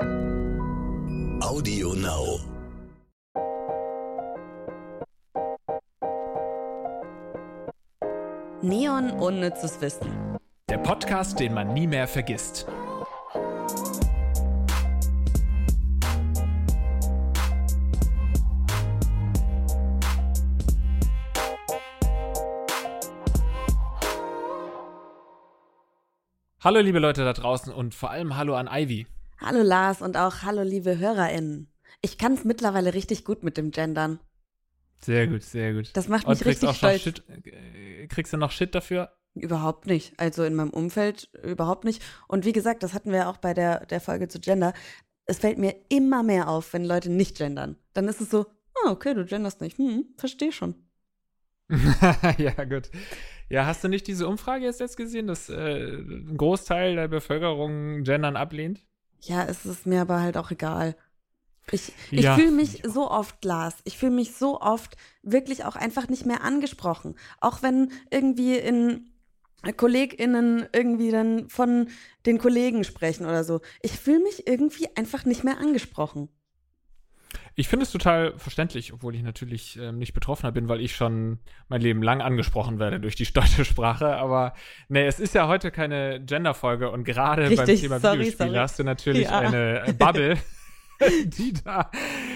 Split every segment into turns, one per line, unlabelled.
Audio Now.
Neon unnützes Wissen.
Der Podcast, den man nie mehr vergisst. Hallo liebe Leute da draußen und vor allem hallo an Ivy.
Hallo Lars und auch hallo liebe HörerInnen. Ich kann es mittlerweile richtig gut mit dem Gendern.
Sehr gut, sehr gut.
Das macht
und
mich
kriegst
richtig stolz.
Shit, äh, kriegst du noch Shit dafür?
Überhaupt nicht. Also in meinem Umfeld überhaupt nicht. Und wie gesagt, das hatten wir auch bei der, der Folge zu Gender. Es fällt mir immer mehr auf, wenn Leute nicht gendern. Dann ist es so, ah, okay, du genderst nicht. Hm, verstehe schon.
ja, gut. Ja, hast du nicht diese Umfrage jetzt, jetzt gesehen, dass äh, ein Großteil der Bevölkerung Gendern ablehnt?
Ja, es ist mir aber halt auch egal. Ich, ich
Ja.
fühle mich so oft, Lars, ich fühle mich so oft wirklich auch einfach nicht mehr angesprochen. Auch wenn irgendwie in KollegInnen irgendwie dann von den Kollegen sprechen oder so. Ich fühle mich irgendwie einfach nicht mehr angesprochen.
Ich finde es total verständlich, obwohl ich natürlich ähm, nicht Betroffener bin, weil ich schon mein Leben lang angesprochen werde durch die deutsche Sprache. Aber nee, es ist ja heute keine Gender-Folge und gerade beim Thema
sorry,
Videospiele
sorry.
hast du natürlich
Ja.
eine äh, Bubble, die da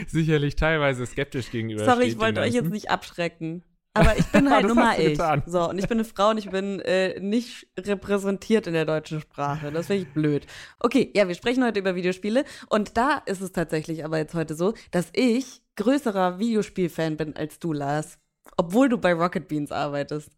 sicherlich teilweise skeptisch gegenüber
Sorry, ich wollte euch jetzt nicht abschrecken. Aber ich bin halt mal
du
ich.
getan.
So, und ich bin eine Frau und ich bin äh, nicht repräsentiert in der deutschen Sprache. Das finde ich blöd. Okay, ja, wir sprechen heute über Videospiele. Und da ist es tatsächlich aber jetzt heute so, dass ich größerer Videospielfan bin als du, Lars. Obwohl du bei Rocket Beans arbeitest.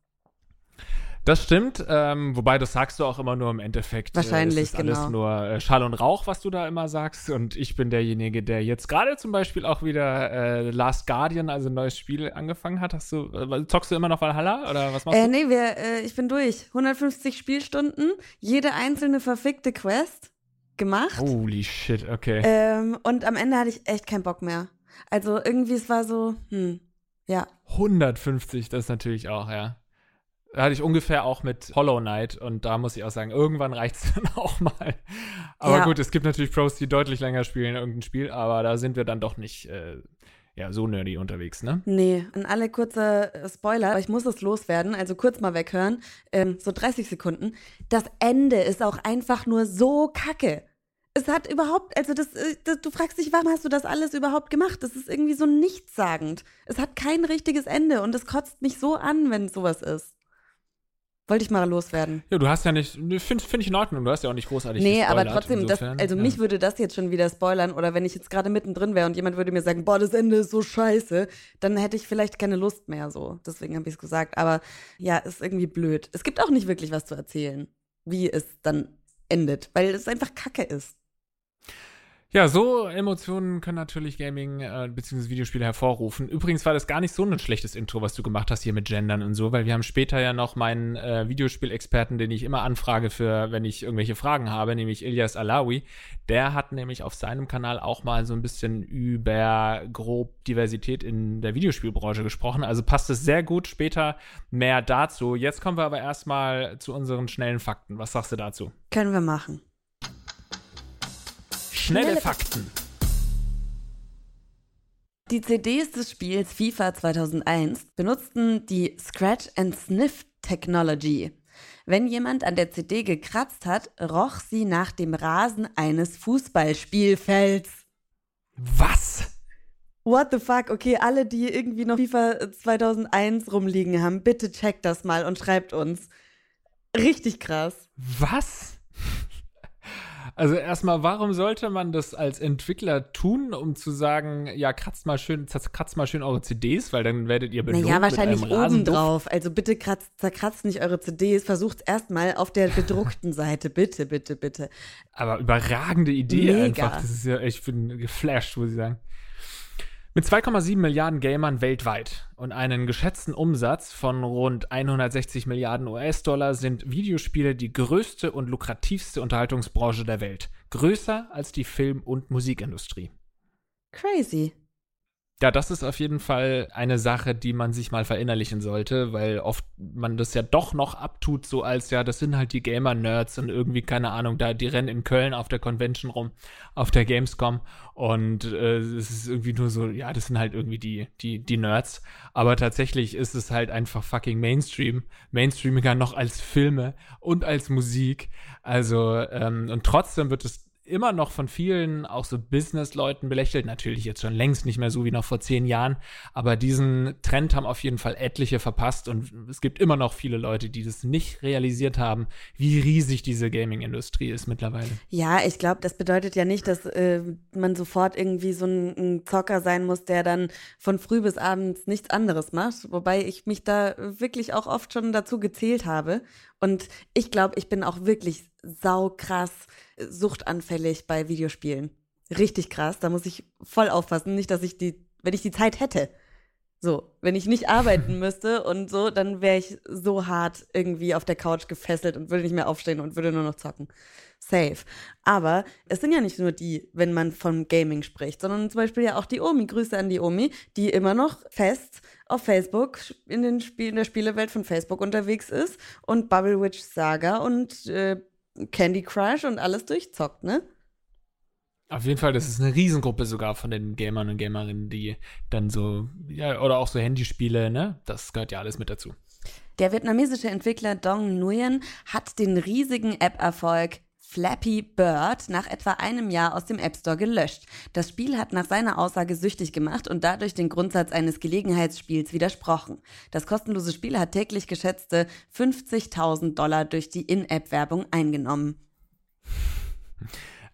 Das stimmt, ähm, wobei das sagst du auch immer nur im Endeffekt.
Wahrscheinlich,
äh, es ist alles
genau.
nur äh, Schall und Rauch, was du da immer sagst. Und ich bin derjenige, der jetzt gerade zum Beispiel auch wieder äh, Last Guardian, also ein neues Spiel, angefangen hat. Hast du, äh, zockst du immer noch Valhalla oder was machst
Äh,
du?
nee, wir, äh, ich bin durch. 150 Spielstunden, jede einzelne verfickte Quest gemacht.
Holy shit, okay.
Ähm, und am Ende hatte ich echt keinen Bock mehr. Also irgendwie, es war so, hm, ja.
150, das ist natürlich auch, ja. Hatte ich ungefähr auch mit Hollow Knight und da muss ich auch sagen, irgendwann reicht es dann auch mal. Aber
Ja.
gut, es gibt natürlich Pros, die deutlich länger spielen irgendein Spiel, aber da sind wir dann doch nicht äh, ja, so nerdy unterwegs, ne?
Nee, an alle kurze äh, Spoiler, ich muss es loswerden, also kurz mal weghören, ähm, so 30 Sekunden. Das Ende ist auch einfach nur so kacke. Es hat überhaupt, also das, äh, das, du fragst dich, warum hast du das alles überhaupt gemacht? Das ist irgendwie so nichtssagend. Es hat kein richtiges Ende und es kotzt mich so an, wenn sowas ist. Wollte ich mal loswerden.
Ja, du hast ja nicht, finde find ich in Ordnung, du hast ja auch nicht großartig
Nee, aber trotzdem, das, also
ja.
mich würde das jetzt schon wieder spoilern oder wenn ich jetzt gerade mittendrin wäre und jemand würde mir sagen, boah, das Ende ist so scheiße, dann hätte ich vielleicht keine Lust mehr so. Deswegen habe ich es gesagt. Aber ja, ist irgendwie blöd. Es gibt auch nicht wirklich was zu erzählen, wie es dann endet, weil es einfach Kacke ist.
Ja, so Emotionen können natürlich Gaming äh, bzw. Videospiele hervorrufen. Übrigens war das gar nicht so ein schlechtes Intro, was du gemacht hast hier mit Gendern und so, weil wir haben später ja noch meinen äh, Videospielexperten, den ich immer anfrage für, wenn ich irgendwelche Fragen habe, nämlich Ilyas Alawi. Der hat nämlich auf seinem Kanal auch mal so ein bisschen über grob Diversität in der Videospielbranche gesprochen. Also passt es sehr gut. Später mehr dazu. Jetzt kommen wir aber erstmal zu unseren schnellen Fakten. Was sagst du dazu?
Können wir machen.
Schnelle, Fakten.
Die CDs des Spiels FIFA 2001 benutzten die Scratch and Sniff Technology. Wenn jemand an der CD gekratzt hat, roch sie nach dem Rasen eines Fußballspielfelds.
Was?
What the fuck? Okay, alle, die irgendwie noch FIFA 2001 rumliegen haben, bitte checkt das mal und schreibt uns. Richtig krass.
Was? Also erstmal, warum sollte man das als Entwickler tun, um zu sagen, ja, kratzt mal schön, kratzt mal schön eure CDs, weil dann werdet ihr belohnt
Naja,
mit
wahrscheinlich
einem
oben drauf. Also bitte kratzt, zerkratzt nicht eure CDs. Versucht erstmal auf der bedruckten Seite. Bitte, bitte, bitte.
Aber überragende Idee
Mega.
einfach. Das ist ja, ich bin geflasht, muss ich sagen. Mit 2,7 Milliarden Gamern weltweit und einem geschätzten Umsatz von rund 160 Milliarden US-Dollar sind Videospiele die größte und lukrativste Unterhaltungsbranche der Welt. Größer als die Film- und Musikindustrie.
Crazy.
Ja, das ist auf jeden Fall eine Sache, die man sich mal verinnerlichen sollte, weil oft man das ja doch noch abtut, so als ja, das sind halt die Gamer-Nerds und irgendwie, keine Ahnung, da, die rennen in Köln auf der Convention rum, auf der Gamescom und äh, es ist irgendwie nur so, ja, das sind halt irgendwie die, die, die Nerds. Aber tatsächlich ist es halt einfach fucking Mainstream. Mainstreamiger noch als Filme und als Musik. Also, ähm, und trotzdem wird es immer noch von vielen, auch so Business-Leuten belächelt. Natürlich jetzt schon längst nicht mehr so wie noch vor zehn Jahren. Aber diesen Trend haben auf jeden Fall etliche verpasst. Und es gibt immer noch viele Leute, die das nicht realisiert haben, wie riesig diese Gaming-Industrie ist mittlerweile.
Ja, ich glaube, das bedeutet ja nicht, dass äh, man sofort irgendwie so ein, ein Zocker sein muss, der dann von früh bis abends nichts anderes macht. Wobei ich mich da wirklich auch oft schon dazu gezählt habe. Und ich glaube, ich bin auch wirklich saukrass suchtanfällig bei Videospielen. Richtig krass. Da muss ich voll aufpassen. Nicht, dass ich die, wenn ich die Zeit hätte. So, wenn ich nicht arbeiten müsste und so, dann wäre ich so hart irgendwie auf der Couch gefesselt und würde nicht mehr aufstehen und würde nur noch zocken. Safe. Aber es sind ja nicht nur die, wenn man vom Gaming spricht, sondern zum Beispiel ja auch die Omi. Grüße an die Omi, die immer noch fest auf Facebook in, den Spiel, in der Spielewelt von Facebook unterwegs ist und Bubble Witch Saga und äh, Candy Crush und alles durchzockt, ne?
Auf jeden Fall, das ist eine Riesengruppe sogar von den Gamern und Gamerinnen, die dann so, ja, oder auch so Handyspiele, ne? Das gehört ja alles mit dazu.
Der vietnamesische Entwickler Dong Nguyen hat den riesigen App-Erfolg Flappy Bird nach etwa einem Jahr aus dem App Store gelöscht. Das Spiel hat nach seiner Aussage süchtig gemacht und dadurch den Grundsatz eines Gelegenheitsspiels widersprochen. Das kostenlose Spiel hat täglich geschätzte 50.000 Dollar durch die In-App-Werbung eingenommen.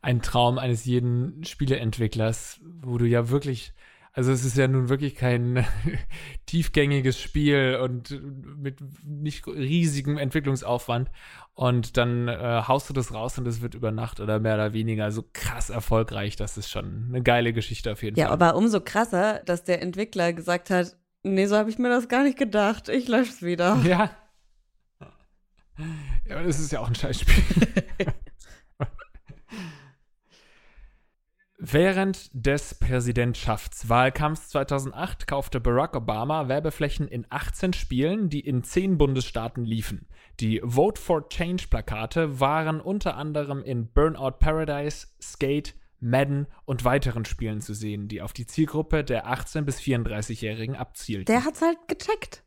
Ein Traum eines jeden Spieleentwicklers, wo du ja wirklich also es ist ja nun wirklich kein tiefgängiges Spiel und mit nicht riesigem Entwicklungsaufwand. Und dann äh, haust du das raus und es wird über Nacht oder mehr oder weniger so krass erfolgreich. Das ist schon eine geile Geschichte auf jeden
ja,
Fall.
Ja, aber umso krasser, dass der Entwickler gesagt hat, nee, so habe ich mir das gar nicht gedacht. Ich lösche es wieder.
Ja. Ja, das ist ja auch ein Scheißspiel. Während des Präsidentschaftswahlkampfs 2008 kaufte Barack Obama Werbeflächen in 18 Spielen, die in 10 Bundesstaaten liefen. Die Vote for Change Plakate waren unter anderem in Burnout Paradise, Skate, Madden und weiteren Spielen zu sehen, die auf die Zielgruppe der 18- bis 34-Jährigen abzielten.
Der hat's halt gecheckt.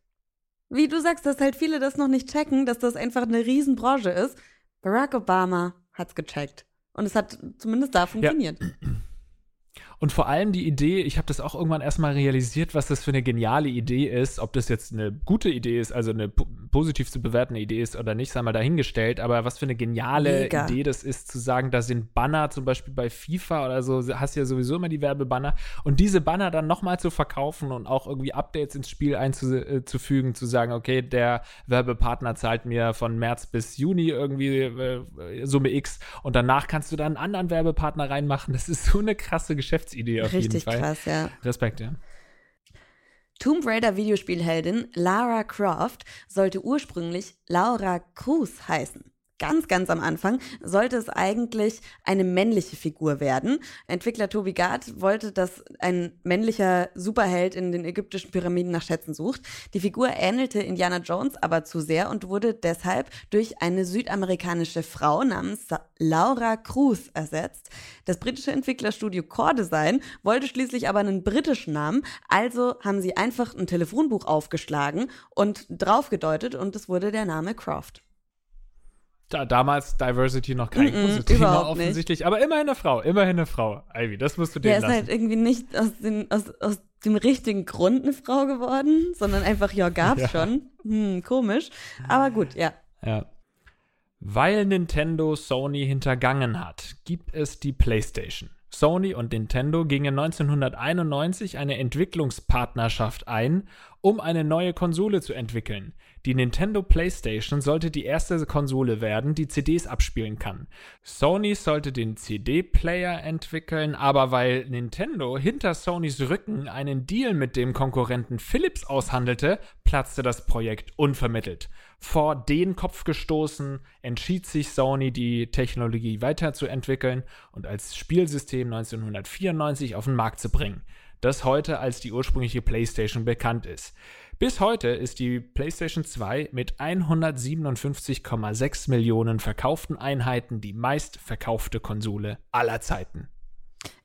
Wie du sagst, dass halt viele das noch nicht checken, dass das einfach eine Riesenbranche ist. Barack Obama hat's gecheckt. Und es hat zumindest da funktioniert. Ja.
Und vor allem die Idee, ich habe das auch irgendwann erstmal realisiert, was das für eine geniale Idee ist, ob das jetzt eine gute Idee ist, also eine positiv zu bewertende Idee ist oder nicht, sei mal dahingestellt, aber was für eine geniale Mega. Idee das ist, zu sagen, da sind Banner, zum Beispiel bei FIFA oder so, hast ja sowieso immer die Werbebanner und diese Banner dann nochmal zu verkaufen und auch irgendwie Updates ins Spiel einzufügen, zu sagen, okay, der Werbepartner zahlt mir von März bis Juni irgendwie äh, Summe X und danach kannst du dann einen anderen Werbepartner reinmachen. Das ist so eine krasse Geschäfts Geschäftsidee auf
Richtig
jeden Fall.
krass, ja.
Respekt, ja.
Tomb Raider Videospielheldin Lara Croft sollte ursprünglich Laura Cruz heißen ganz, ganz am Anfang sollte es eigentlich eine männliche Figur werden. Entwickler Toby Gard wollte, dass ein männlicher Superheld in den ägyptischen Pyramiden nach Schätzen sucht. Die Figur ähnelte Indiana Jones aber zu sehr und wurde deshalb durch eine südamerikanische Frau namens Laura Cruz ersetzt. Das britische Entwicklerstudio Core Design wollte schließlich aber einen britischen Namen, also haben sie einfach ein Telefonbuch aufgeschlagen und draufgedeutet und es wurde der Name Croft
da, damals Diversity noch kein mm -mm, großes Thema offensichtlich, nicht. aber immerhin eine Frau, immerhin eine Frau. Ivy, das musst du dir
lassen. Der ist halt irgendwie nicht aus, den, aus, aus dem richtigen Grund eine Frau geworden, sondern einfach, ja, gab's ja. schon. Hm, komisch. Aber gut, ja.
Ja. Weil Nintendo Sony hintergangen hat, gibt es die PlayStation. Sony und Nintendo gingen 1991 eine Entwicklungspartnerschaft ein, um eine neue Konsole zu entwickeln. Die Nintendo PlayStation sollte die erste Konsole werden, die CDs abspielen kann. Sony sollte den CD-Player entwickeln, aber weil Nintendo hinter Sonys Rücken einen Deal mit dem Konkurrenten Philips aushandelte, platzte das Projekt unvermittelt. Vor den Kopf gestoßen, entschied sich Sony, die Technologie weiterzuentwickeln und als Spielsystem 1994 auf den Markt zu bringen. das heute als die ursprüngliche PlayStation bekannt ist. Bis heute ist die PlayStation 2 mit 157,6 Millionen verkauften Einheiten die meistverkaufte Konsole aller Zeiten.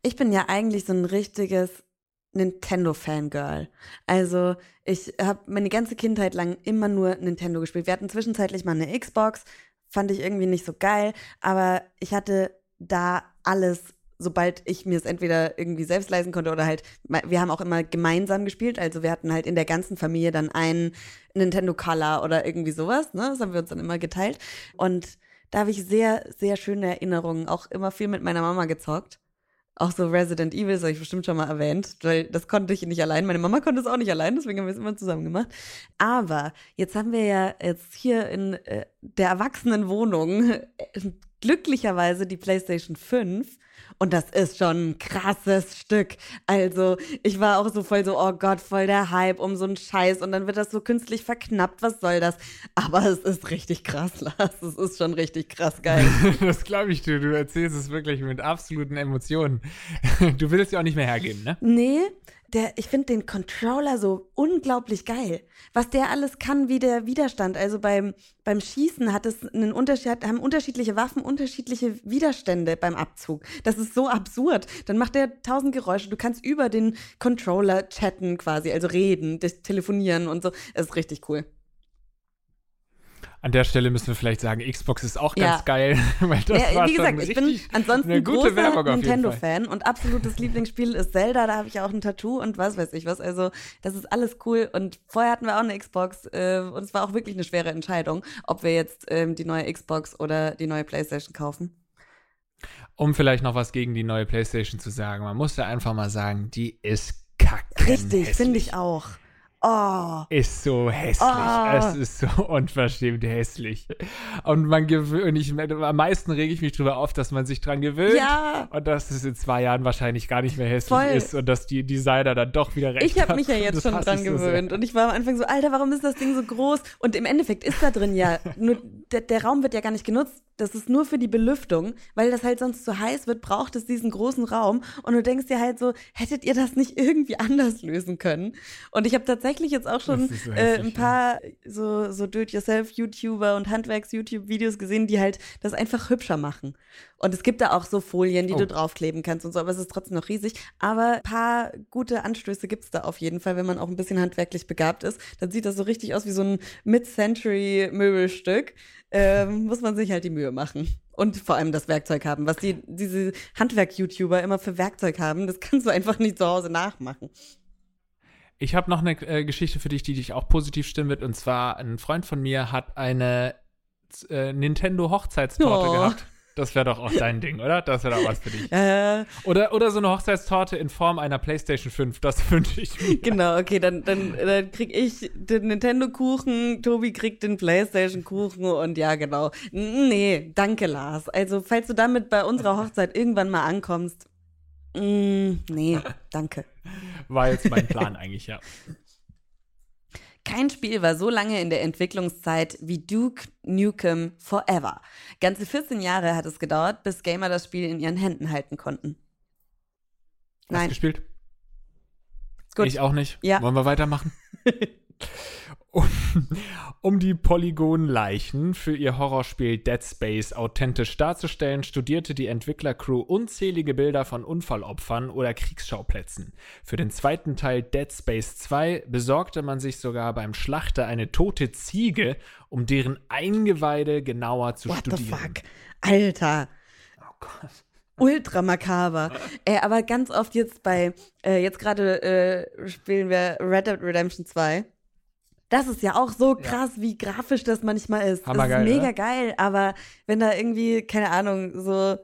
Ich bin ja eigentlich so ein richtiges Nintendo-Fangirl. Also ich habe meine ganze Kindheit lang immer nur Nintendo gespielt. Wir hatten zwischenzeitlich mal eine Xbox, fand ich irgendwie nicht so geil, aber ich hatte da alles sobald ich mir es entweder irgendwie selbst leisten konnte oder halt, wir haben auch immer gemeinsam gespielt, also wir hatten halt in der ganzen Familie dann einen Nintendo Color oder irgendwie sowas, ne? Das haben wir uns dann immer geteilt. Und da habe ich sehr, sehr schöne Erinnerungen, auch immer viel mit meiner Mama gezockt. Auch so Resident Evil, das habe ich bestimmt schon mal erwähnt, weil das konnte ich nicht allein. Meine Mama konnte es auch nicht allein, deswegen haben wir es immer zusammen gemacht. Aber jetzt haben wir ja jetzt hier in äh, der Erwachsenenwohnung äh, glücklicherweise die PlayStation 5 und das ist schon ein krasses Stück. Also, ich war auch so voll so, oh Gott, voll der Hype um so einen Scheiß. Und dann wird das so künstlich verknappt. Was soll das? Aber es ist richtig krass, Lars. Es ist schon richtig krass geil.
das glaube ich dir. Du erzählst es wirklich mit absoluten Emotionen. Du willst ja auch nicht mehr hergeben, ne?
Nee, der, ich finde den Controller so unglaublich geil. Was der alles kann, wie der Widerstand. Also beim, beim Schießen hat es einen Unterschied, haben unterschiedliche Waffen unterschiedliche Widerstände beim Abzug. Das ist so absurd. Dann macht der tausend Geräusche. Du kannst über den Controller chatten quasi, also reden, telefonieren und so. Es ist richtig cool.
An der Stelle müssen wir vielleicht sagen, Xbox ist auch ganz ja. geil. Weil das ja,
war wie gesagt, ich bin ansonsten ein großer Nintendo-Fan und absolutes Lieblingsspiel ist Zelda. Da habe ich auch ein Tattoo und was weiß ich was. Also das ist alles cool. Und vorher hatten wir auch eine Xbox äh, und es war auch wirklich eine schwere Entscheidung, ob wir jetzt ähm, die neue Xbox oder die neue PlayStation kaufen.
Um vielleicht noch was gegen die neue PlayStation zu sagen, man muss ja einfach mal sagen, die ist kacke.
Richtig, finde ich auch. Oh.
Ist so hässlich. Oh. Es ist so unverschämt hässlich. Und man gewöhnt, ich, am meisten rege ich mich darüber auf, dass man sich dran gewöhnt. Ja. Und dass es in zwei Jahren wahrscheinlich gar nicht mehr hässlich Voll. ist und dass die Designer dann doch wieder recht
Ich habe mich ja jetzt schon dran gewöhnt. So und ich war am Anfang so, Alter, warum ist das Ding so groß? Und im Endeffekt ist da drin ja, nur der, der Raum wird ja gar nicht genutzt das ist nur für die Belüftung, weil das halt sonst zu heiß wird, braucht es diesen großen Raum. Und du denkst dir halt so, hättet ihr das nicht irgendwie anders lösen können? Und ich habe tatsächlich jetzt auch schon äh, ein paar so, so Do-it-yourself-YouTuber und Handwerks-YouTube-Videos gesehen, die halt das einfach hübscher machen. Und es gibt da auch so Folien, die oh. du draufkleben kannst und so, aber es ist trotzdem noch riesig. Aber ein paar gute Anstöße gibt es da auf jeden Fall, wenn man auch ein bisschen handwerklich begabt ist. Dann sieht das so richtig aus wie so ein Mid-Century-Möbelstück ähm, muss man sich halt die Mühe machen. Und vor allem das Werkzeug haben. Was die, diese Handwerk-YouTuber immer für Werkzeug haben, das kannst du einfach nicht zu Hause nachmachen.
Ich habe noch eine äh, Geschichte für dich, die dich auch positiv stimmen wird. Und zwar, ein Freund von mir hat eine äh, Nintendo-Hochzeitstorte oh. gehabt. Das wäre doch auch dein Ding, oder? Das wäre doch was für dich. Äh, oder, oder so eine Hochzeitstorte in Form einer PlayStation 5, das wünsche ich mir.
Genau, okay, dann, dann, dann krieg ich den Nintendo-Kuchen, Tobi kriegt den PlayStation-Kuchen und ja, genau. Nee, danke, Lars. Also, falls du damit bei unserer Hochzeit irgendwann mal ankommst, mm, nee, danke.
War jetzt mein Plan eigentlich, ja.
Kein Spiel war so lange in der Entwicklungszeit wie Duke Nukem Forever. Ganze 14 Jahre hat es gedauert, bis Gamer das Spiel in ihren Händen halten konnten.
Nein. Hast du gespielt? Gut. Ich auch nicht. Ja. Wollen wir weitermachen? um, um die Polygonleichen für ihr Horrorspiel Dead Space authentisch darzustellen, studierte die Entwicklercrew unzählige Bilder von Unfallopfern oder Kriegsschauplätzen. Für den zweiten Teil Dead Space 2 besorgte man sich sogar beim Schlachter eine tote Ziege, um deren Eingeweide genauer zu What studieren. What the fuck?
Alter. Oh Gott ultra makaber. äh, aber ganz oft jetzt bei, äh, jetzt gerade äh, spielen wir Red Dead Redemption 2. Das ist ja auch so krass, ja. wie grafisch das manchmal ist. Hammergeil, das ist mega oder? geil, aber wenn da irgendwie, keine Ahnung, so,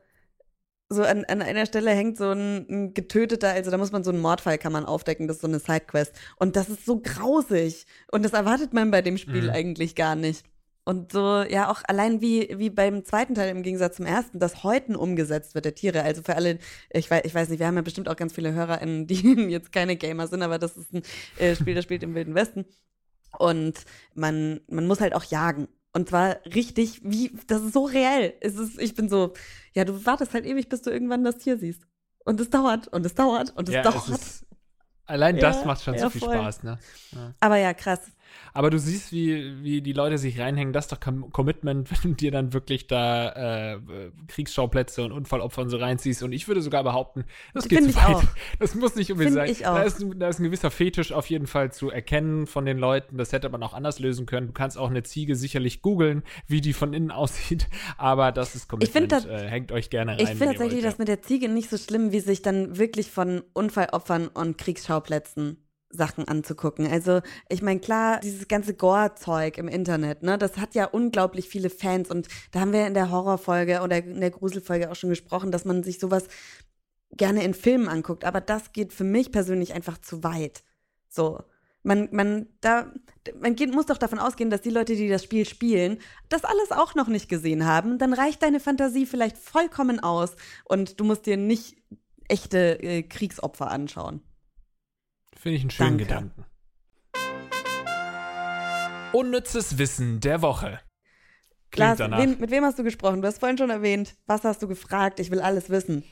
so an, an einer Stelle hängt so ein, ein getöteter, also da muss man so einen Mordfall kann man aufdecken, das ist so eine Sidequest. Und das ist so grausig. Und das erwartet man bei dem Spiel mhm. eigentlich gar nicht. Und so, ja, auch allein wie, wie beim zweiten Teil im Gegensatz zum ersten, das Häuten umgesetzt wird der Tiere. Also für alle, ich weiß, ich weiß nicht, wir haben ja bestimmt auch ganz viele HörerInnen, die jetzt keine Gamer sind, aber das ist ein äh, Spiel, das spielt im Wilden Westen. Und man, man muss halt auch jagen. Und zwar richtig, wie, das ist so reell. Es ist, ich bin so, ja, du wartest halt ewig, bis du irgendwann das Tier siehst. Und es dauert und es dauert und es ja, dauert.
Es ist, Allein
Ja,
das macht schon
ja,
so viel
voll.
Spaß, ne? Ja.
Aber ja, krass.
Aber du siehst, wie, wie die Leute sich reinhängen. Das ist doch Com Commitment, wenn du dir dann wirklich da äh, Kriegsschauplätze und Unfallopfer und so reinziehst. Und ich würde sogar behaupten, das geht
Find
zu
ich
weit.
auch.
Das muss nicht unbedingt
Find
sein.
ich auch.
Da, ist, ein- da ist ein gewisser Fetisch auf jeden Fall zu erkennen von den Leuten. Das hätte man auch anders lösen können. Du kannst auch eine Ziege sicherlich googeln, wie die von innen aussieht. Aber das ist
Ich find
Commitment.
das-
äh, hängt euch gerne rein.
Ich finde tatsächlich das mit der Ziege nicht so schlimm, wie sich dann wirklich von Unfallopfern und Kriegsschauplätzen Sachen anzugucken. Also, ich meine, klar, dieses ganze Gore-Zeug im Internet, ne, das hat ja unglaublich viele Fans und da haben wir in der Horrorfolge oder in der Gruselfolge auch schon gesprochen, dass man sich sowas gerne in Filmen anguckt, aber das geht für mich persönlich einfach zu weit. So. Man, man, da, man geht, muss doch davon ausgehen, dass die Leute, die das Spiel spielen, das alles auch noch nicht gesehen haben. Dann reicht deine Fantasie vielleicht vollkommen aus und du musst dir nicht echte äh, Kriegsopfer anschauen.
Finde ich einen schönen
Danke.
Gedanken. Unnützes Wissen der Woche. Klingt
Lars,
danach.
wen, mit wem hast du gesprochen? Du hast vorhin schon erwähnt. Was hast du gefragt? Ich will alles wissen.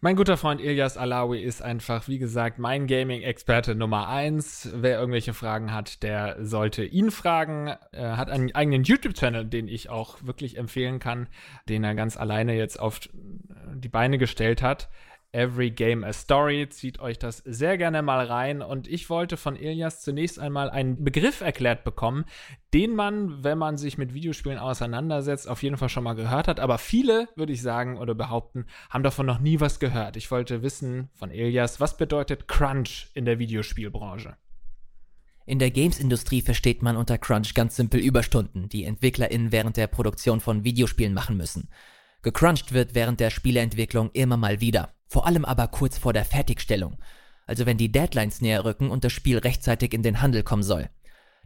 Mein guter Freund Ilyas Alawi ist einfach, wie gesagt, mein Gaming-Experte Nummer eins. Wer irgendwelche Fragen hat, der sollte ihn fragen. Er hat einen eigenen YouTube-Channel, den ich auch wirklich empfehlen kann, den er ganz alleine jetzt auf die Beine gestellt hat. Every Game a Story. Zieht euch das sehr gerne mal rein. Und ich wollte von Ilyas zunächst einmal einen Begriff erklärt bekommen, den man, wenn man sich mit Videospielen auseinandersetzt, auf jeden Fall schon mal gehört hat. Aber viele, würde ich sagen oder behaupten, haben davon noch nie was gehört. Ich wollte wissen von Elias, was bedeutet Crunch in der Videospielbranche?
In der Games-Industrie versteht man unter Crunch ganz simpel Überstunden, die EntwicklerInnen während der Produktion von Videospielen machen müssen. Gecrunched wird während der Spieleentwicklung immer mal wieder, vor allem aber kurz vor der Fertigstellung, also wenn die Deadlines näher rücken und das Spiel rechtzeitig in den Handel kommen soll.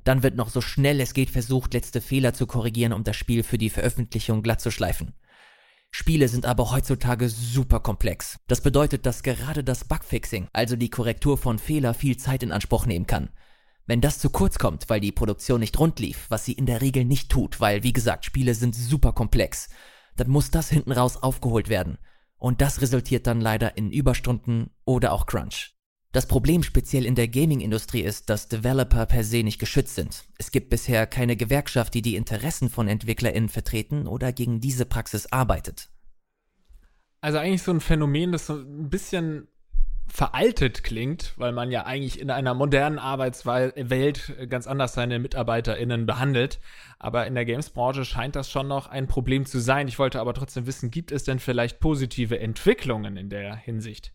Dann wird noch so schnell es geht versucht, letzte Fehler zu korrigieren, um das Spiel für die Veröffentlichung glatt zu schleifen. Spiele sind aber heutzutage super komplex. Das bedeutet, dass gerade das Bugfixing, also die Korrektur von Fehler, viel Zeit in Anspruch nehmen kann. Wenn das zu kurz kommt, weil die Produktion nicht rund lief, was sie in der Regel nicht tut, weil wie gesagt, Spiele sind super komplex, dann muss das hinten raus aufgeholt werden. Und das resultiert dann leider in Überstunden oder auch Crunch. Das Problem speziell in der Gaming-Industrie ist, dass Developer per se nicht geschützt sind. Es gibt bisher keine Gewerkschaft, die die Interessen von EntwicklerInnen vertreten oder gegen diese Praxis arbeitet.
Also eigentlich so ein Phänomen, das so ein bisschen veraltet klingt, weil man ja eigentlich in einer modernen Arbeitswelt ganz anders seine MitarbeiterInnen behandelt. Aber in der Games-Branche scheint das schon noch ein Problem zu sein. Ich wollte aber trotzdem wissen, gibt es denn vielleicht positive Entwicklungen in der Hinsicht?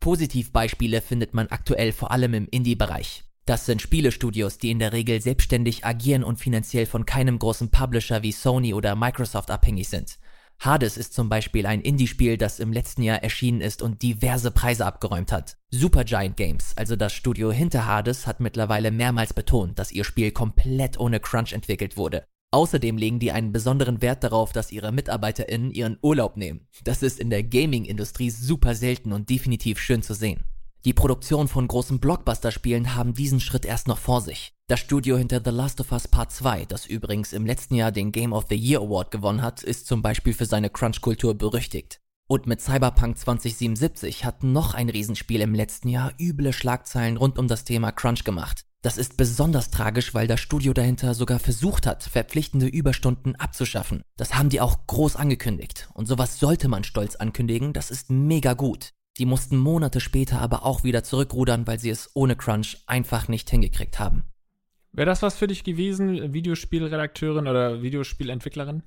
Positivbeispiele findet man aktuell vor allem im Indie-Bereich. Das sind Spielestudios, die in der Regel selbstständig agieren und finanziell von keinem großen Publisher wie Sony oder Microsoft abhängig sind. Hades ist zum Beispiel ein Indie-Spiel, das im letzten Jahr erschienen ist und diverse Preise abgeräumt hat. Supergiant Games, also das Studio hinter Hades, hat mittlerweile mehrmals betont, dass ihr Spiel komplett ohne Crunch entwickelt wurde. Außerdem legen die einen besonderen Wert darauf, dass ihre MitarbeiterInnen ihren Urlaub nehmen. Das ist in der Gaming-Industrie super selten und definitiv schön zu sehen. Die Produktion von großen Blockbuster-Spielen haben diesen Schritt erst noch vor sich. Das Studio hinter The Last of Us Part 2, das übrigens im letzten Jahr den Game of the Year Award gewonnen hat, ist zum Beispiel für seine Crunch-Kultur berüchtigt. Und mit Cyberpunk 2077 hat noch ein Riesenspiel im letzten Jahr üble Schlagzeilen rund um das Thema Crunch gemacht. Das ist besonders tragisch, weil das Studio dahinter sogar versucht hat, verpflichtende Überstunden abzuschaffen. Das haben die auch groß angekündigt. Und sowas sollte man stolz ankündigen, das ist mega gut. Die mussten Monate später aber auch wieder zurückrudern, weil sie es ohne Crunch einfach nicht hingekriegt haben.
Wäre das was für dich gewesen, Videospielredakteurin oder Videospielentwicklerin?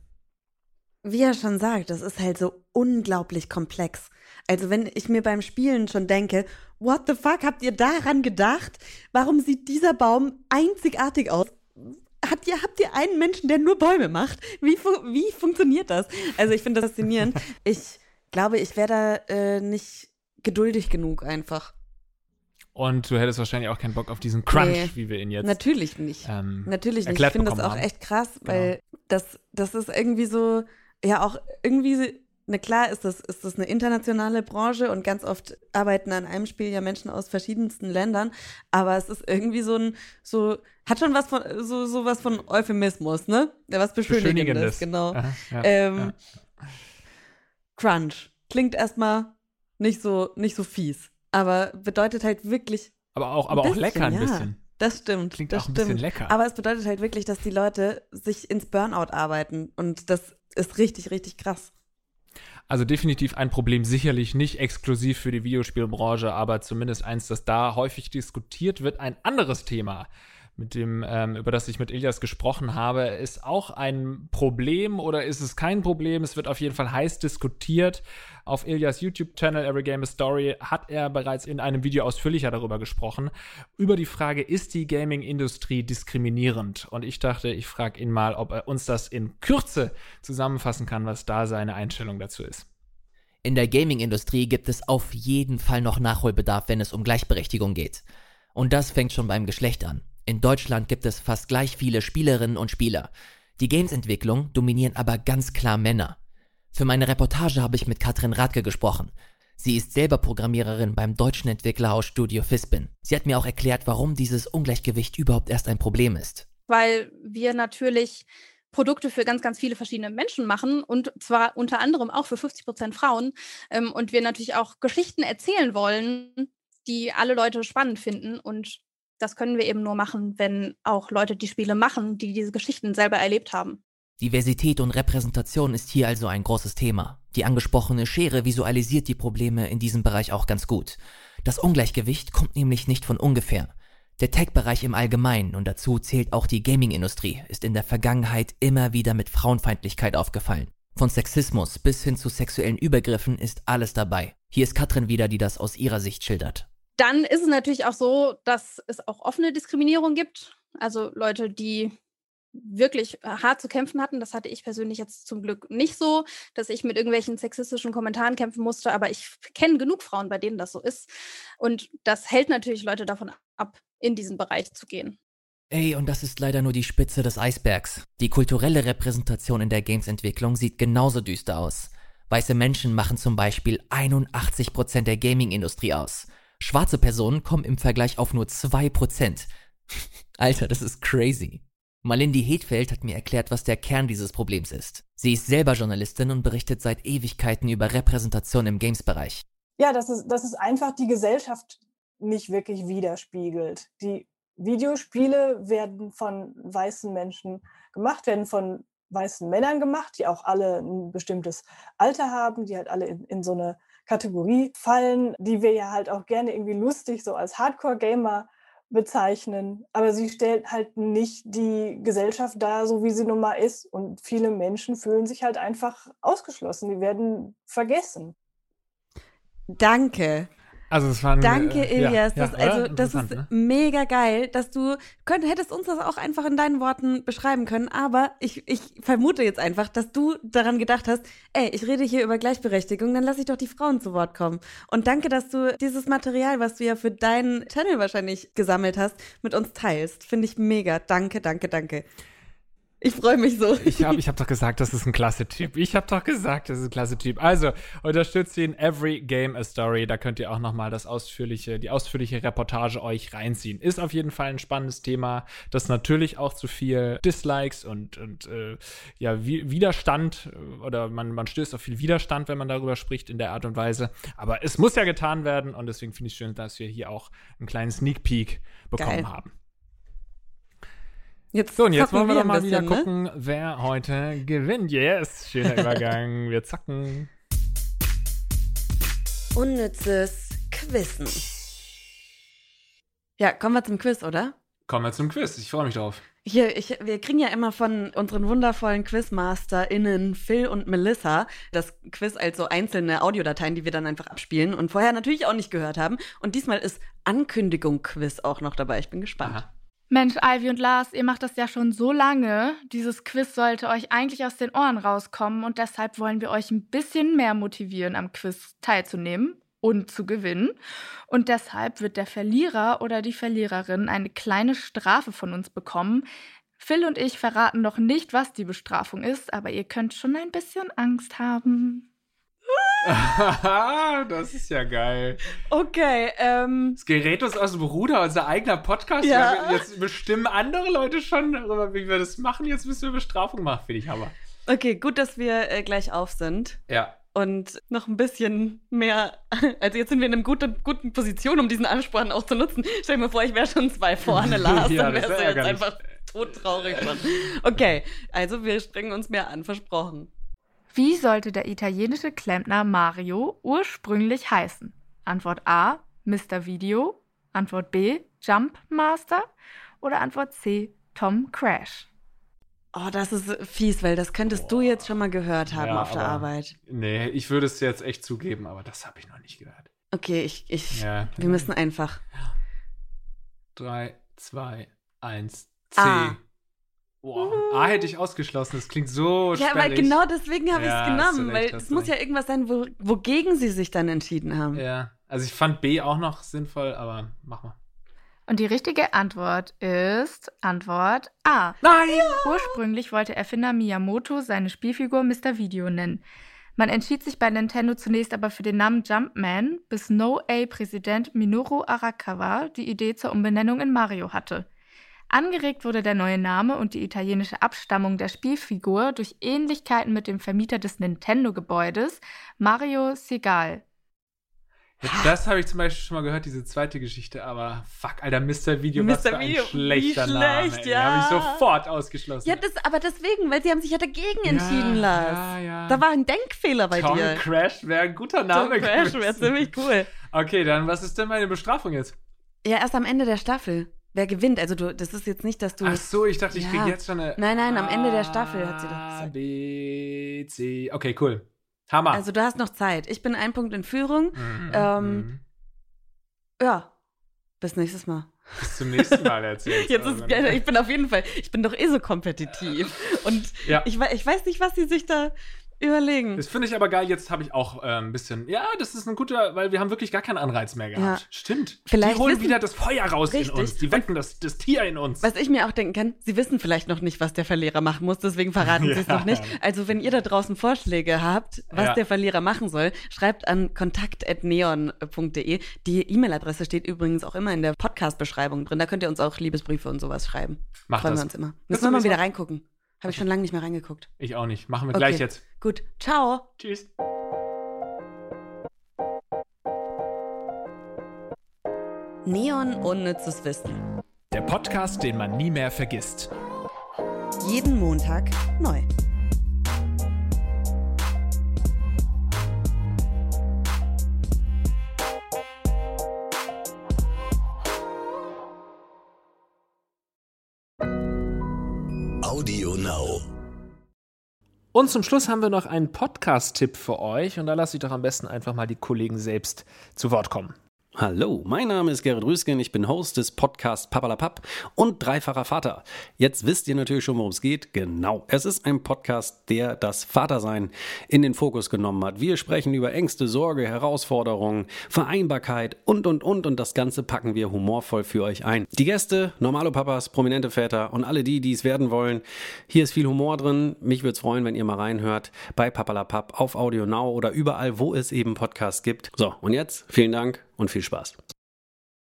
Wie er schon sagt, das ist halt so unglaublich komplex. Also wenn ich mir beim Spielen schon denke, what the fuck, habt ihr daran gedacht? Warum sieht dieser Baum einzigartig aus? Habt ihr, habt ihr einen Menschen, der nur Bäume macht? Wie, fu wie funktioniert das? Also ich finde das faszinierend. Ich glaube, ich wäre da äh, nicht geduldig genug einfach.
Und du hättest wahrscheinlich auch keinen Bock auf diesen Crunch,
Nee.
wie wir ihn jetzt
Natürlich nicht.
ähm,
Natürlich nicht. Ich finde das auch
haben.
echt krass, weil das, das ist irgendwie so, ja auch irgendwie, na klar ist das, ist das eine internationale Branche und ganz oft arbeiten an einem Spiel ja Menschen aus verschiedensten Ländern, aber es ist irgendwie so ein, so, hat schon was von, so, so was von Euphemismus, ne? Ja, was Beschönigendes,
Beschönigendes.
genau.
Aha, ja,
ähm,
ja.
Crunch. Klingt erstmal nicht so, nicht so fies. aber bedeutet halt wirklich.
Aber auch, aber auch
bisschen,
lecker ein
ja.
bisschen.
Das stimmt.
Klingt
das
auch ein
stimmt.
bisschen lecker.
Aber es bedeutet halt wirklich, dass die Leute sich ins Burnout arbeiten. Und das ist richtig, richtig krass.
Also definitiv ein Problem, sicherlich nicht exklusiv für die Videospielbranche, aber zumindest eins, das da häufig diskutiert wird. Ein anderes Thema, mit dem, ähm, über das ich mit Ilias gesprochen habe, ist auch ein Problem oder ist es kein Problem? Es wird auf jeden Fall heiß diskutiert. Auf Ilias YouTube-Channel Every Game a Story hat er bereits in einem Video ausführlicher darüber gesprochen. Über die Frage, ist die Gaming-Industrie diskriminierend? Und ich dachte, ich frage ihn mal, ob er uns das in Kürze zusammenfassen kann, was da seine Einstellung dazu ist.
In der Gaming-Industrie gibt es auf jeden Fall noch Nachholbedarf, wenn es um Gleichberechtigung geht. Und das fängt schon beim Geschlecht an. In Deutschland gibt es fast gleich viele Spielerinnen und Spieler. Die Games-Entwicklung dominieren aber ganz klar Männer. Für meine Reportage habe ich mit Katrin Radke gesprochen. Sie ist selber Programmiererin beim deutschen Entwicklerhaus Studio Fispin. Sie hat mir auch erklärt, warum dieses Ungleichgewicht überhaupt erst ein Problem ist.
Weil wir natürlich Produkte für ganz, ganz viele verschiedene Menschen machen und zwar unter anderem auch für 50 Prozent Frauen. Ähm, und wir natürlich auch Geschichten erzählen wollen, die alle Leute spannend finden. Und das können wir eben nur machen, wenn auch Leute die Spiele machen, die diese Geschichten selber erlebt haben.
Diversität und Repräsentation ist hier also ein großes Thema. Die angesprochene Schere visualisiert die Probleme in diesem Bereich auch ganz gut. Das Ungleichgewicht kommt nämlich nicht von ungefähr. Der Tech-Bereich im Allgemeinen und dazu zählt auch die Gaming-Industrie ist in der Vergangenheit immer wieder mit Frauenfeindlichkeit aufgefallen. Von Sexismus bis hin zu sexuellen Übergriffen ist alles dabei. Hier ist Katrin wieder, die das aus ihrer Sicht schildert.
Dann ist es natürlich auch so, dass es auch offene Diskriminierung gibt. Also Leute, die wirklich hart zu kämpfen hatten. Das hatte ich persönlich jetzt zum Glück nicht so, dass ich mit irgendwelchen sexistischen Kommentaren kämpfen musste, aber ich kenne genug Frauen, bei denen das so ist. Und das hält natürlich Leute davon ab, in diesen Bereich zu gehen.
Ey, und das ist leider nur die Spitze des Eisbergs. Die kulturelle Repräsentation in der Games-Entwicklung sieht genauso düster aus. Weiße Menschen machen zum Beispiel 81% der Gaming-Industrie aus. Schwarze Personen kommen im Vergleich auf nur 2%. Alter, das ist crazy. Malindi Hedfeld hat mir erklärt, was der Kern dieses Problems ist. Sie ist selber Journalistin und berichtet seit Ewigkeiten über Repräsentation im Games-Bereich.
Ja, dass es, dass es einfach die Gesellschaft nicht wirklich widerspiegelt. Die Videospiele werden von weißen Menschen gemacht, werden von weißen Männern gemacht, die auch alle ein bestimmtes Alter haben, die halt alle in, in so eine Kategorie fallen, die wir ja halt auch gerne irgendwie lustig so als Hardcore-Gamer bezeichnen, aber sie stellt halt nicht die Gesellschaft dar, so wie sie nun mal ist. Und viele Menschen fühlen sich halt einfach ausgeschlossen. Die werden vergessen.
Danke.
Also es waren,
Danke,
äh, ja,
Ilias.
ja,
das, also,
oder?
das ist
ne?
mega geil, dass du könnt, hättest uns das auch einfach in deinen Worten beschreiben können. Aber ich, ich vermute jetzt einfach, dass du daran gedacht hast, ey, ich rede hier über Gleichberechtigung, dann lass ich doch die Frauen zu Wort kommen. Und danke, dass du dieses Material, was du ja für deinen Channel wahrscheinlich gesammelt hast, mit uns teilst. Finde ich mega. Danke, danke, danke. Ich freue mich so.
Ich habe ich hab doch gesagt, das ist ein klasse Typ. Ich habe doch gesagt, das ist ein klasse Typ. Also, unterstützt ihn Every Game a Story. Da könnt ihr auch noch mal das ausführliche, die ausführliche Reportage euch reinziehen. Ist auf jeden Fall ein spannendes Thema, das natürlich auch zu viel Dislikes und, und äh, ja, Wi- Widerstand äh, oder man, man stößt auf viel Widerstand, wenn man darüber spricht in der Art und Weise. Aber es muss ja getan werden und deswegen finde ich schön, dass wir hier auch einen kleinen Sneak Peek bekommen
Geil.
haben.
Jetzt
So, und jetzt wollen wir doch
ein
mal wieder
bisschen, ne?
gucken, wer heute gewinnt. Yes, schöner Übergang. Wir zocken.
Unnützes Quizzen. Ja, kommen wir zum Quiz, oder?
Kommen wir zum Quiz. Ich freue mich drauf.
Hier, ich, wir kriegen ja immer von unseren wundervollen QuizmasterInnen Phil und Melissa das Quiz als so einzelne Audiodateien, die wir dann einfach abspielen und vorher natürlich auch nicht gehört haben. Und diesmal ist Ankündigung-Quiz auch noch dabei. Ich bin gespannt.
Aha.
Mensch, Ivy und Lars, ihr macht das ja schon so lange. Dieses Quiz sollte euch eigentlich aus den Ohren rauskommen und deshalb wollen wir euch ein bisschen mehr motivieren, am Quiz teilzunehmen und zu gewinnen. Und deshalb wird der Verlierer oder die Verliererin eine kleine Strafe von uns bekommen. Phil und ich verraten noch nicht, was die Bestrafung ist, aber ihr könnt schon ein bisschen Angst haben.
das ist ja geil.
Okay, ähm,
Das gerät uns aus dem Ruder, unser eigener Podcast.
Ja.
Wir- Jetzt bestimmen andere Leute schon darüber, wie wir das machen. Jetzt müssen wir Bestrafung machen, finde ich Hammer.
okay, gut, dass wir äh, gleich auf sind.
Ja.
und noch ein bisschen mehr. Also jetzt sind wir in einer guten, guten Position, um diesen Ansporn auch zu nutzen. Stell dir mal vor, ich wäre schon zwei vorne, Lars.
Ja,
dann wärst
wär
du jetzt einfach todtraurig schon. Okay, also wir strengen uns mehr an, versprochen.
Wie sollte der italienische Klempner Mario ursprünglich heißen? Antwort A, Mr. Video. Antwort B, Jump Master. Oder Antwort C, Tom Crash.
Oh, das ist fies, weil das könntest du jetzt schon mal gehört haben
Ja,
auf der
aber-
Arbeit.
Nee, ich würde es jetzt echt zugeben, aber das habe ich noch nicht gehört.
Okay, ich, ich,
Ja.
wir müssen einfach.
3, 2, 1, C.
A.
Boah, A hätte ich ausgeschlossen. Das klingt so
Ja,
sperrig.
aber genau deswegen habe
Ja,
ich es genommen,
recht,
weil es muss
recht.
ja irgendwas sein, wo, wogegen sie sich dann entschieden haben.
Ja, also ich fand B auch noch sinnvoll, aber mach mal.
Und die richtige Antwort ist Antwort A.
Nein!
Ursprünglich wollte Erfinder Miyamoto seine Spielfigur Mr. Video nennen. Man entschied sich bei Nintendo zunächst aber für den Namen Jumpman, bis No-A-Präsident Minoru Arakawa die Idee zur Umbenennung in Mario hatte. Angeregt wurde der neue Name und die italienische Abstammung der Spielfigur durch Ähnlichkeiten mit dem Vermieter des Nintendo-Gebäudes, Mario Segal.
Das habe ich zum Beispiel schon mal gehört, diese zweite Geschichte, aber fuck, Alter, Mr. Video, was
Mr.
für ein
Video,
schlechter
wie
Name.
schlecht,
ey.
ja.
Habe ich sofort ausgeschlossen.
Ja, das, aber deswegen, weil sie haben sich ja dagegen entschieden,
ja,
Lars.
Ja, ja.
Da war ein Denkfehler bei
Tom
dir.
Crash wäre ein guter
Tom
Name
Crash
gewesen.
wäre ziemlich cool.
Okay, dann was ist denn meine Bestrafung jetzt?
Ja, erst am Ende der Staffel. Wer gewinnt? Also du, das ist jetzt nicht, dass du.
Ach so, ich dachte, ich
Ja.
kriege jetzt schon eine.
Nein, nein, am Ende der Staffel hat sie das
A,
gesagt.
B, C. Okay, cool. Hammer.
Also du hast noch Zeit. Ich bin ein Punkt in Führung.
Mhm,
ähm,
mhm.
Ja. Bis nächstes Mal.
Bis zum nächsten Mal erzählt.
Jetzt ist, ich bin auf jeden Fall, ich bin doch eh so kompetitiv. Und
Ja.
ich, ich weiß nicht, was sie sich da überlegen.
Das finde ich aber geil. Jetzt habe ich auch äh, ein bisschen. Ja, das ist ein guter, weil wir haben wirklich gar keinen Anreiz mehr gehabt.
Ja.
Stimmt.
Vielleicht
die holen
wissen-
wieder das Feuer raus
Richtig.
in uns. Die wecken das, das Tier in uns.
Was ich mir auch denken kann, sie wissen vielleicht noch nicht, was der Verlierer machen muss, deswegen verraten sie es
Ja.
noch nicht. Also wenn ihr da draußen Vorschläge habt, was
Ja.
der Verlierer machen soll, schreibt an kontakt.neon.de. Die E-Mail-Adresse steht übrigens auch immer in der Podcast-Beschreibung drin. Da könnt ihr uns auch Liebesbriefe und sowas schreiben.
Mach
Freuen
das.
wir uns immer. Müssen wir mal wieder reingucken. Habe ich schon lange nicht mehr reingeguckt.
Ich auch nicht. Machen wir
Okay.
gleich jetzt.
Gut, ciao.
Tschüss.
Neon Unnützes Wissen.
Der Podcast, den man nie mehr vergisst.
Jeden Montag neu.
Und zum Schluss haben wir noch einen Podcast-Tipp für euch. Und da lasse ich doch am besten einfach mal die Kollegen selbst zu Wort kommen.
Hallo, mein Name ist Gerrit Rüsken, ich bin Host des Podcasts Papalapap und dreifacher Vater. Jetzt wisst ihr natürlich schon, worum es geht. Genau, es ist ein Podcast, der das Vatersein in den Fokus genommen hat. Wir sprechen über Ängste, Sorge, Herausforderungen, Vereinbarkeit und, und, und. Und das Ganze packen wir humorvoll für euch ein. Die Gäste, normale Papas, prominente Väter und alle die, die es werden wollen. Hier ist viel Humor drin. Mich würde es freuen, wenn ihr mal reinhört bei Papalapap auf Audio Now oder überall, wo es eben Podcasts gibt. So, und jetzt vielen Dank und viel Spaß.